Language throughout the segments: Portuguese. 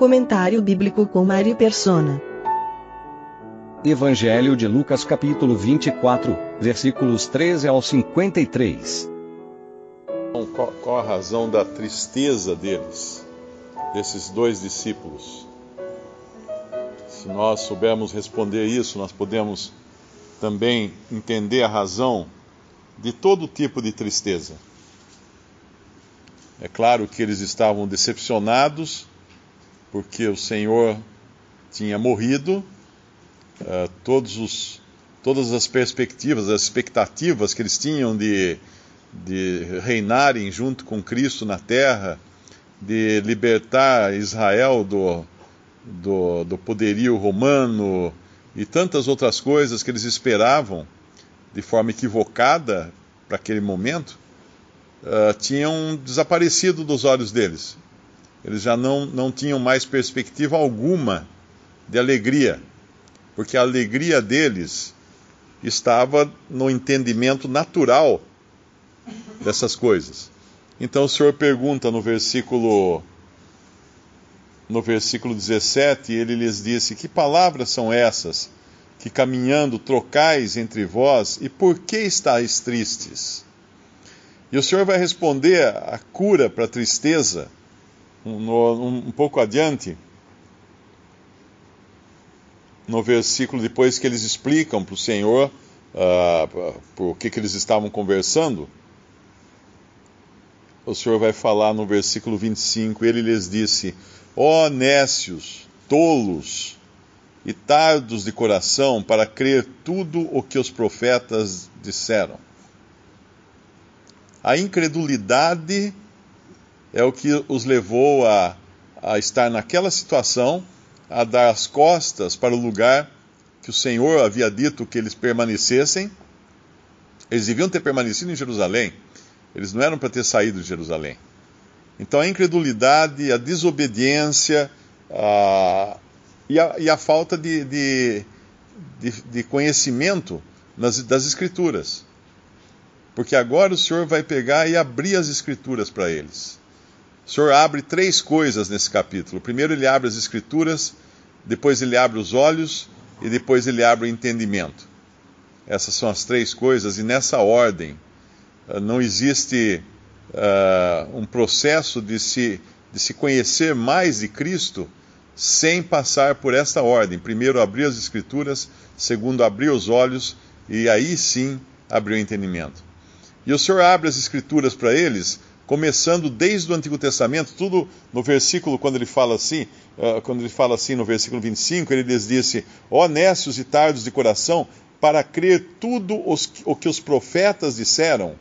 Comentário bíblico com Mari Persona. Evangelho de Lucas capítulo 24, versículos 13 ao 53. Então, Qual, qual a razão da tristeza deles, desses dois discípulos? Se nós soubermos responder isso, nós podemos também entender a razão de todo tipo de tristeza. É claro que eles estavam decepcionados porque o Senhor tinha morrido, eh, todos os, todas as perspectivas, as expectativas que eles tinham de, de reinarem junto com Cristo na terra, de libertar Israel do, do, do poderio romano e tantas outras coisas que eles esperavam de forma equivocada para aquele momento, uh, tinham desaparecido dos olhos deles. Eles já não, não tinham mais perspectiva alguma de alegria, porque a alegria deles estava no entendimento natural dessas coisas. Então o Senhor pergunta no versículo no versículo 17, ele lhes disse: Que palavras são essas que caminhando trocais entre vós, e por que estáis tristes? E o Senhor vai responder a cura para a tristeza um, um, pouco adiante, no versículo depois que eles explicam para o Senhor uh, por que, que eles estavam conversando. O Senhor vai falar no versículo 25: Ele lhes disse: Ó oh, nécios, tolos e tardos de coração para crer tudo o que os profetas disseram. A incredulidade é o que os levou a, a estar naquela situação, a dar as costas para o lugar que o Senhor havia dito que eles permanecessem. Eles deviam ter permanecido em Jerusalém, eles não eram para ter saído de Jerusalém. Então a incredulidade, a desobediência a, e, a, e, a, falta de, de, de, de conhecimento nas, das Escrituras. Porque agora o Senhor vai pegar e abrir as Escrituras para eles. O Senhor abre três coisas nesse capítulo. Primeiro, ele abre as Escrituras, depois, ele abre os olhos e depois, ele abre o entendimento. Essas são as três coisas, e nessa ordem. Ah, não existe uh, um processo de se, de se conhecer mais de Cristo sem passar por esta ordem. Primeiro, abrir as Escrituras, segundo, abrir os olhos e aí sim abrir o entendimento. E o Senhor abre as Escrituras para eles começando desde o Antigo Testamento, tudo no versículo, quando ele fala assim, uh, quando ele fala assim no versículo 25, ele lhes disse, nécios e tardos de coração, para crer tudo os, o que os profetas disseram.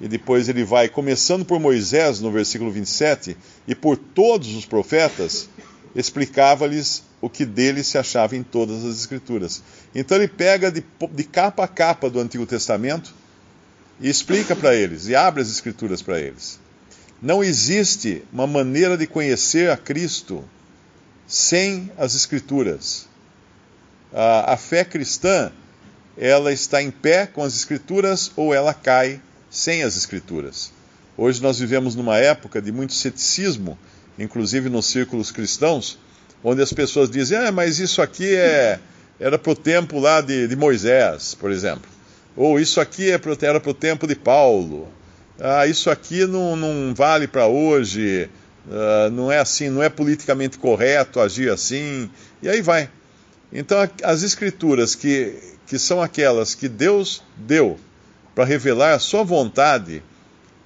E depois ele vai, começando por Moisés, no versículo 27, e por todos os profetas, explicava-lhes o que dele se achava em todas as Escrituras. Então ele pega de, de capa a capa do Antigo Testamento, e explica para eles, e abre as Escrituras para eles. Não existe uma maneira de conhecer a Cristo sem as Escrituras. A, a fé cristã, ela está em pé com as Escrituras ou ela cai sem as Escrituras. Hoje nós vivemos numa época de muito ceticismo, inclusive nos círculos cristãos, onde as pessoas dizem: ah, mas isso aqui é, era para o tempo lá de, de Moisés, por exemplo. Ou isso aqui é pro, era para o tempo de Paulo. Ah, isso aqui não, não vale para hoje. Ah, não é assim, não é politicamente correto agir assim. E aí vai. Então, as escrituras que, que são aquelas que Deus deu para revelar a sua vontade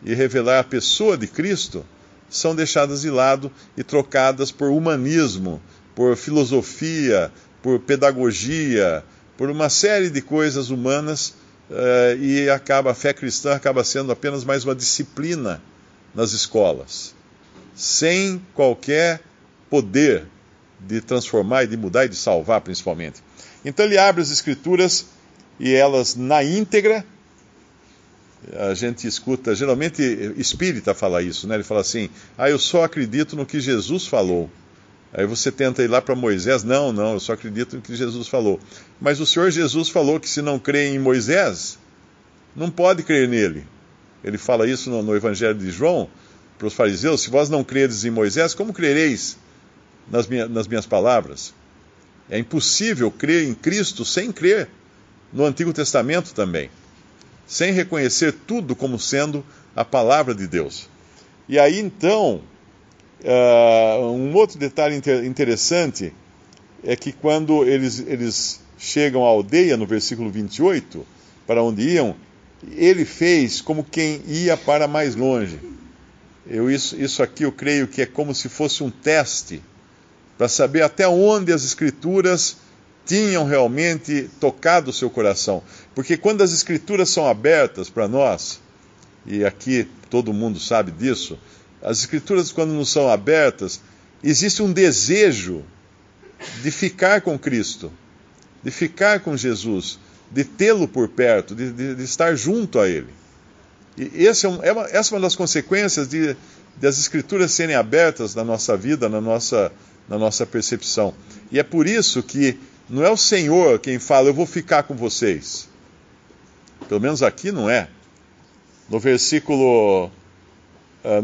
e revelar a pessoa de Cristo, são deixadas de lado e trocadas por humanismo, por filosofia, por pedagogia, por uma série de coisas humanas e acaba a fé cristã acaba sendo apenas mais uma disciplina nas escolas, sem qualquer poder de transformar e de mudar e de salvar, principalmente. Então ele abre as Escrituras e elas na íntegra. A gente escuta, geralmente espírita fala isso, né? Ele fala assim: Ah, eu só acredito no que Jesus falou. Aí você tenta ir lá para Moisés, não, não, eu só acredito no que Jesus falou. Mas o Senhor Jesus falou que se não crê em Moisés, não pode crer nele. Ele fala isso no, no Evangelho de João para os fariseus: se vós não credes em Moisés, como crereis nas, minha, nas minhas palavras? É impossível crer em Cristo sem crer no Antigo Testamento também, sem reconhecer tudo como sendo a palavra de Deus. E aí então, uh, um outro detalhe inter interessante é que quando eles, eles chegam à aldeia, no versículo 28, para onde iam, ele fez como quem ia para mais longe. Eu, isso, isso aqui eu creio que é como se fosse um teste para saber até onde as Escrituras tinham realmente tocado o seu coração. Porque quando as Escrituras são abertas para nós, e aqui todo mundo sabe disso, as Escrituras, quando não são abertas, existe um desejo de ficar com Cristo, de ficar com Jesus, de tê-lo por perto, de, de, de, estar junto a Ele. E esse é, um, é uma, essa é uma das consequências de, de as Escrituras serem abertas na nossa vida, na nossa na nossa percepção. E é por isso que não é o Senhor quem fala, eu vou ficar com vocês. Pelo menos aqui não é. No versículo,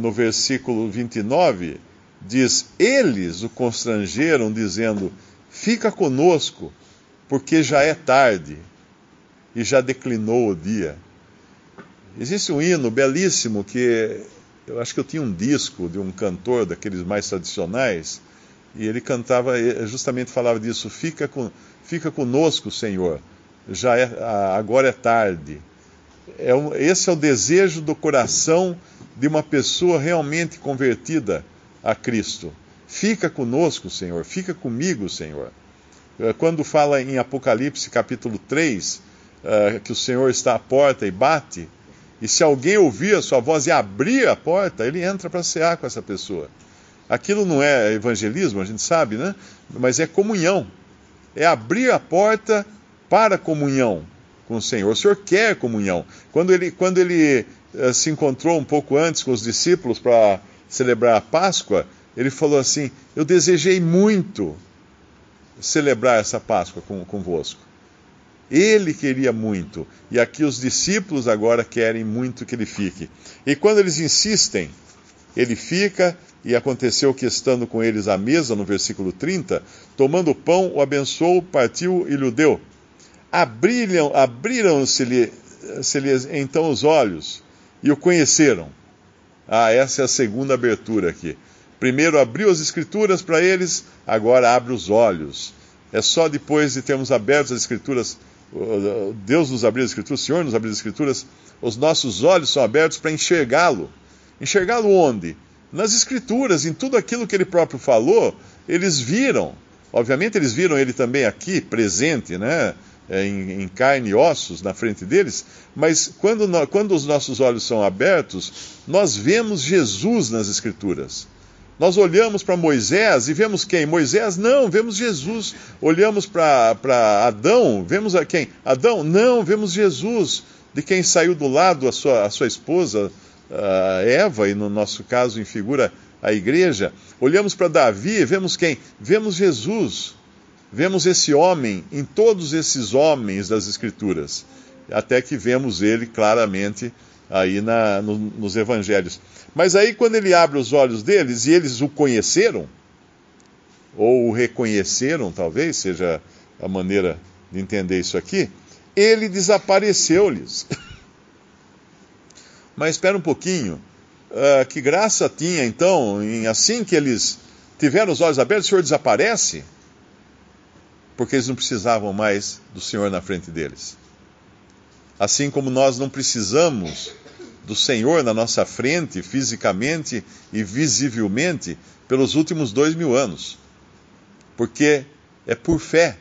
no versículo 29, diz: Eles o constrangeram, dizendo: Fica conosco, porque já é tarde e já declinou o dia. Existe um hino belíssimo que eu acho que eu tinha um disco de um cantor daqueles mais tradicionais e ele cantava, justamente falava disso: fica, com, fica conosco, Senhor, já é, agora é tarde. É um, esse é o desejo do coração de uma pessoa realmente convertida a Cristo. Fica conosco, Senhor, fica comigo, Senhor. É, quando fala em Apocalipse capítulo 3, uh, é, que o Senhor está à porta e bate, e se alguém ouvir a sua voz e abrir a porta, ele entra para cear com essa pessoa. Aquilo não é evangelismo, a gente sabe, né? Mas é comunhão. É abrir a porta para comunhão com o Senhor. O Senhor quer comunhão. Quando ele, quando ele se encontrou um pouco antes com os discípulos para celebrar a Páscoa, ele falou assim: Eu desejei muito celebrar essa Páscoa com, convosco. Ele queria muito. E aqui os discípulos agora querem muito que ele fique. E quando eles insistem, ele fica, e aconteceu que, estando com eles à mesa, no versículo 30, tomando o pão, o abençoou, partiu e lhe deu. Abriram-se-lhe então os olhos e o conheceram. Ah, essa é a segunda abertura aqui. Primeiro abriu as escrituras para eles, agora abre os olhos. É só depois de termos aberto as escrituras, Deus nos abriu as escrituras, o Senhor nos abriu as escrituras, os nossos olhos são abertos para enxergá-lo Enxergá-lo onde? Nas Escrituras, em tudo aquilo que ele próprio falou, eles viram. Obviamente, eles viram ele também aqui, presente, né? É, em, em, carne e ossos na frente deles, mas quando, quando os nossos olhos são abertos, nós vemos Jesus nas Escrituras. Nós olhamos para Moisés e vemos quem? Moisés? Não, vemos Jesus. Olhamos para Adão, vemos a quem? Adão? Não, vemos Jesus, de quem saiu do lado a sua, a sua esposa, uh, Eva, e no nosso caso em figura a igreja, olhamos para Davi, vemos quem? Vemos Jesus. Vemos esse homem em todos esses homens das Escrituras, até que vemos ele claramente aí na, no, nos evangelhos. Mas aí, quando ele abre os olhos deles e eles o conheceram, ou o reconheceram, talvez seja a maneira de entender isso aqui, ele desapareceu-lhes. Mas espera um pouquinho. Uh, que graça tinha então, em assim que eles tiveram os olhos abertos, o Senhor desaparece? Porque eles não precisavam mais do Senhor na frente deles. Assim como nós não precisamos do Senhor na nossa frente, fisicamente e visivelmente, pelos últimos dois mil anos. Porque é por fé.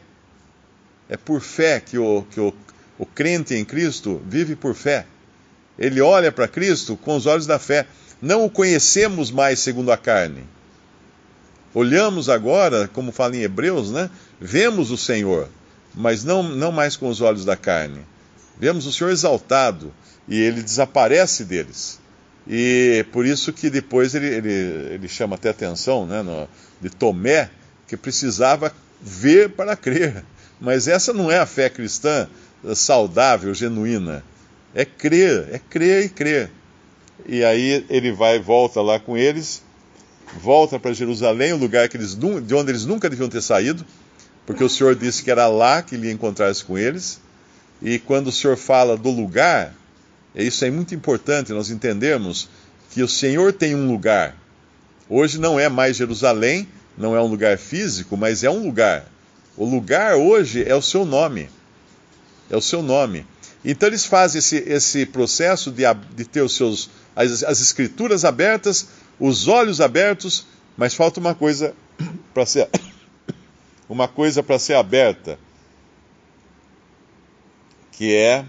É por fé que o, que o, o crente em Cristo vive por fé. Ele olha para Cristo com os olhos da fé. não o conhecemos mais segundo a carne. Olhamos agora, como fala em Hebreus, né? Vemos o Senhor, mas não, não mais com os olhos da carne. Vemos o Senhor exaltado e ele desaparece deles. E por isso que depois ele, ele, ele chama até atenção né, no, de Tomé, que precisava ver para crer. Mas essa não é a fé cristã saudável, genuína. É crer, é crer e crer. E aí ele vai volta lá com eles, volta para Jerusalém, o lugar que eles, de onde eles nunca deviam ter saído, porque o Senhor disse que era lá que ele ia encontrar-se com eles. E quando o Senhor fala do lugar, isso é muito importante nós entendermos que o Senhor tem um lugar. Hoje não é mais Jerusalém, não é um lugar físico, mas é um lugar. O lugar hoje é o seu nome. É o seu nome. Então eles fazem esse, esse processo de, de ter os seus, as, as escrituras abertas, os olhos abertos, mas falta uma coisa para ser uma coisa para ser aberta, que é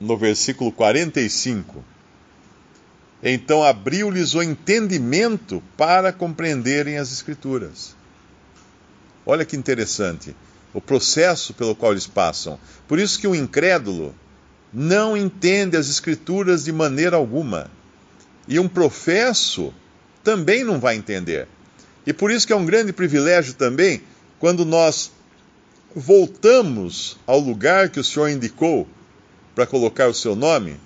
no versículo 45. Então abriu-lhes o entendimento para compreenderem as Escrituras. Olha que interessante o processo pelo qual eles passam. Por isso que o incrédulo não entende as Escrituras de maneira alguma. E um professo também não vai entender. E por isso que é um grande privilégio também quando nós voltamos ao lugar que o Senhor indicou para colocar o seu nome,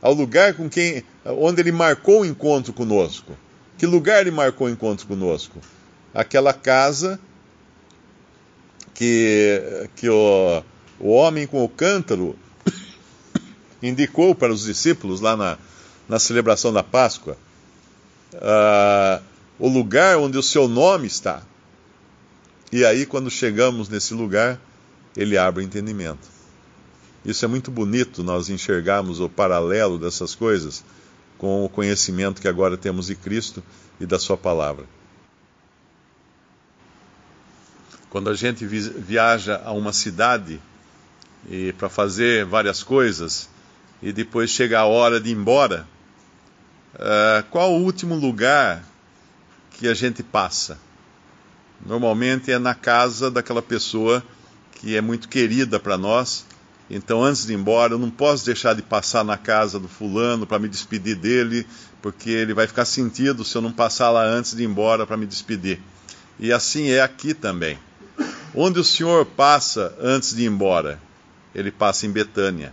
ao lugar com quem, onde ele marcou o encontro conosco. Que lugar ele marcou o encontro conosco? Aquela casa que, que o, o homem com o cântaro indicou para os discípulos lá na, na celebração da Páscoa. Uh, o lugar onde o seu nome está. E aí, quando chegamos nesse lugar, ele abre entendimento. Isso é muito bonito nós enxergarmos o paralelo dessas coisas com o conhecimento que agora temos de Cristo e da Sua palavra. Quando a gente viaja a uma cidade para fazer várias coisas e depois chega a hora de ir embora, uh, qual o último lugar que a gente passa? Normalmente é na casa daquela pessoa que é muito querida para nós então, antes de ir embora, eu não posso deixar de passar na casa do fulano para me despedir dele, porque ele vai ficar sentido se eu não passar lá antes de ir embora para me despedir. E assim é aqui também. Onde o Senhor passa antes de ir embora? Ele passa em Betânia.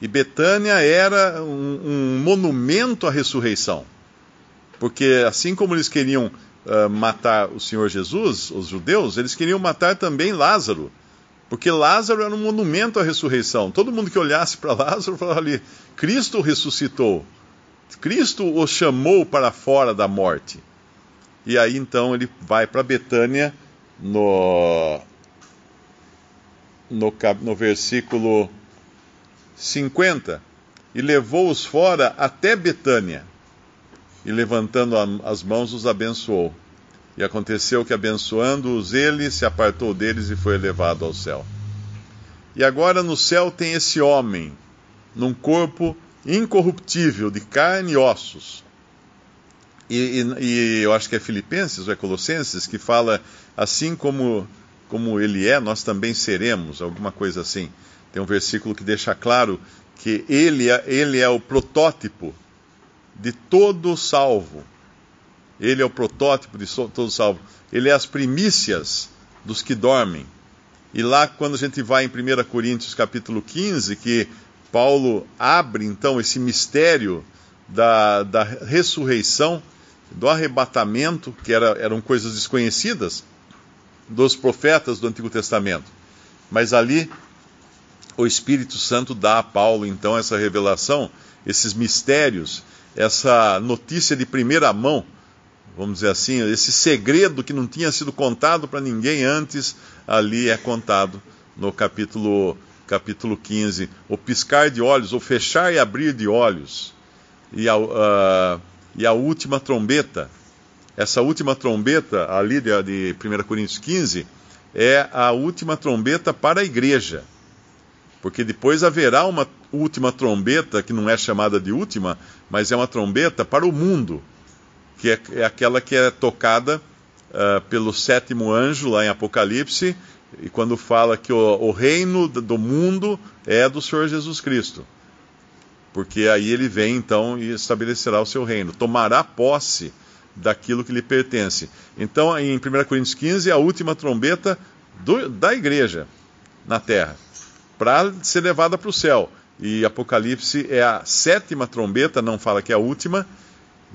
E Betânia era um, um monumento à ressurreição. Porque assim como eles queriam uh, matar o Senhor Jesus, os judeus, eles queriam matar também Lázaro porque Lázaro era um monumento à ressurreição. Todo mundo que olhasse para Lázaro falava ali: Cristo ressuscitou. Cristo o chamou para fora da morte. E aí então ele vai para Betânia no, no, no versículo 50 e levou-os fora até Betânia e levantando as mãos os abençoou. E aconteceu que, abençoando-os, ele se apartou deles e foi elevado ao céu. E agora no céu tem esse homem, num corpo incorruptível, de carne e ossos. E, e, e, eu acho que é Filipenses ou é Colossenses que fala assim como, como ele é, nós também seremos, alguma coisa assim. Tem um versículo que deixa claro que ele é, ele é o protótipo de todo salvo. Ele é o protótipo de todo salvo. Ele é as primícias dos que dormem. E lá, quando a gente vai em 1 Coríntios capítulo 15, que Paulo abre então esse mistério da, da ressurreição, do arrebatamento, que era, eram coisas desconhecidas dos profetas do Antigo Testamento. Mas ali o Espírito Santo dá a Paulo então essa revelação, esses mistérios, essa notícia de primeira mão vamos dizer assim, esse segredo que não tinha sido contado para ninguém antes, ali é contado no capítulo, capítulo 15. O piscar de olhos, o fechar e abrir de olhos. E a, uh, e a última trombeta, essa última trombeta ali de, de 1 Coríntios 15, é a última trombeta para a igreja. Porque depois haverá uma, última trombeta, que não é chamada de última, mas é uma trombeta para o mundo, que é, é aquela que é tocada uh, pelo sétimo anjo lá em Apocalipse, e quando fala que o, o reino do mundo é do Senhor Jesus Cristo. Porque aí ele vem então e estabelecerá o seu reino, tomará posse daquilo que lhe pertence. Então, em 1 Coríntios 15, a última trombeta do, da igreja na terra, para ser levada para o céu. E Apocalipse é a sétima trombeta, não fala que é a última,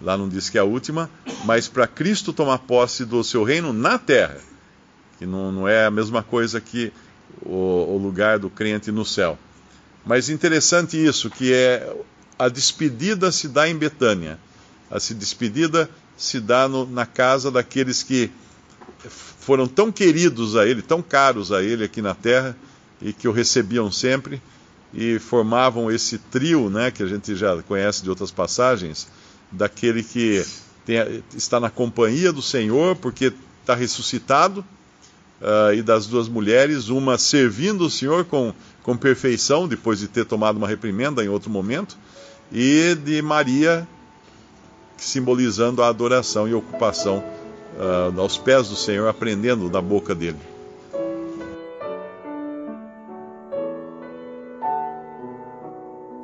lá não diz que é a última, mas para Cristo tomar posse do seu reino na terra, que não, não é a mesma coisa que o, o lugar do crente no céu. Mas interessante isso, que é a despedida se dá em Betânia. A se despedida se dá no, na casa daqueles que foram tão queridos a ele, tão caros a ele aqui na terra e que o recebiam sempre e formavam esse trio, né, que a gente já conhece de outras passagens, daquele que tem, está na companhia do Senhor porque está ressuscitado uh, e das duas mulheres, uma servindo o Senhor com com perfeição, depois de ter tomado uma reprimenda em outro momento, e de Maria, simbolizando a adoração e ocupação uh, aos pés do Senhor, aprendendo da boca dele.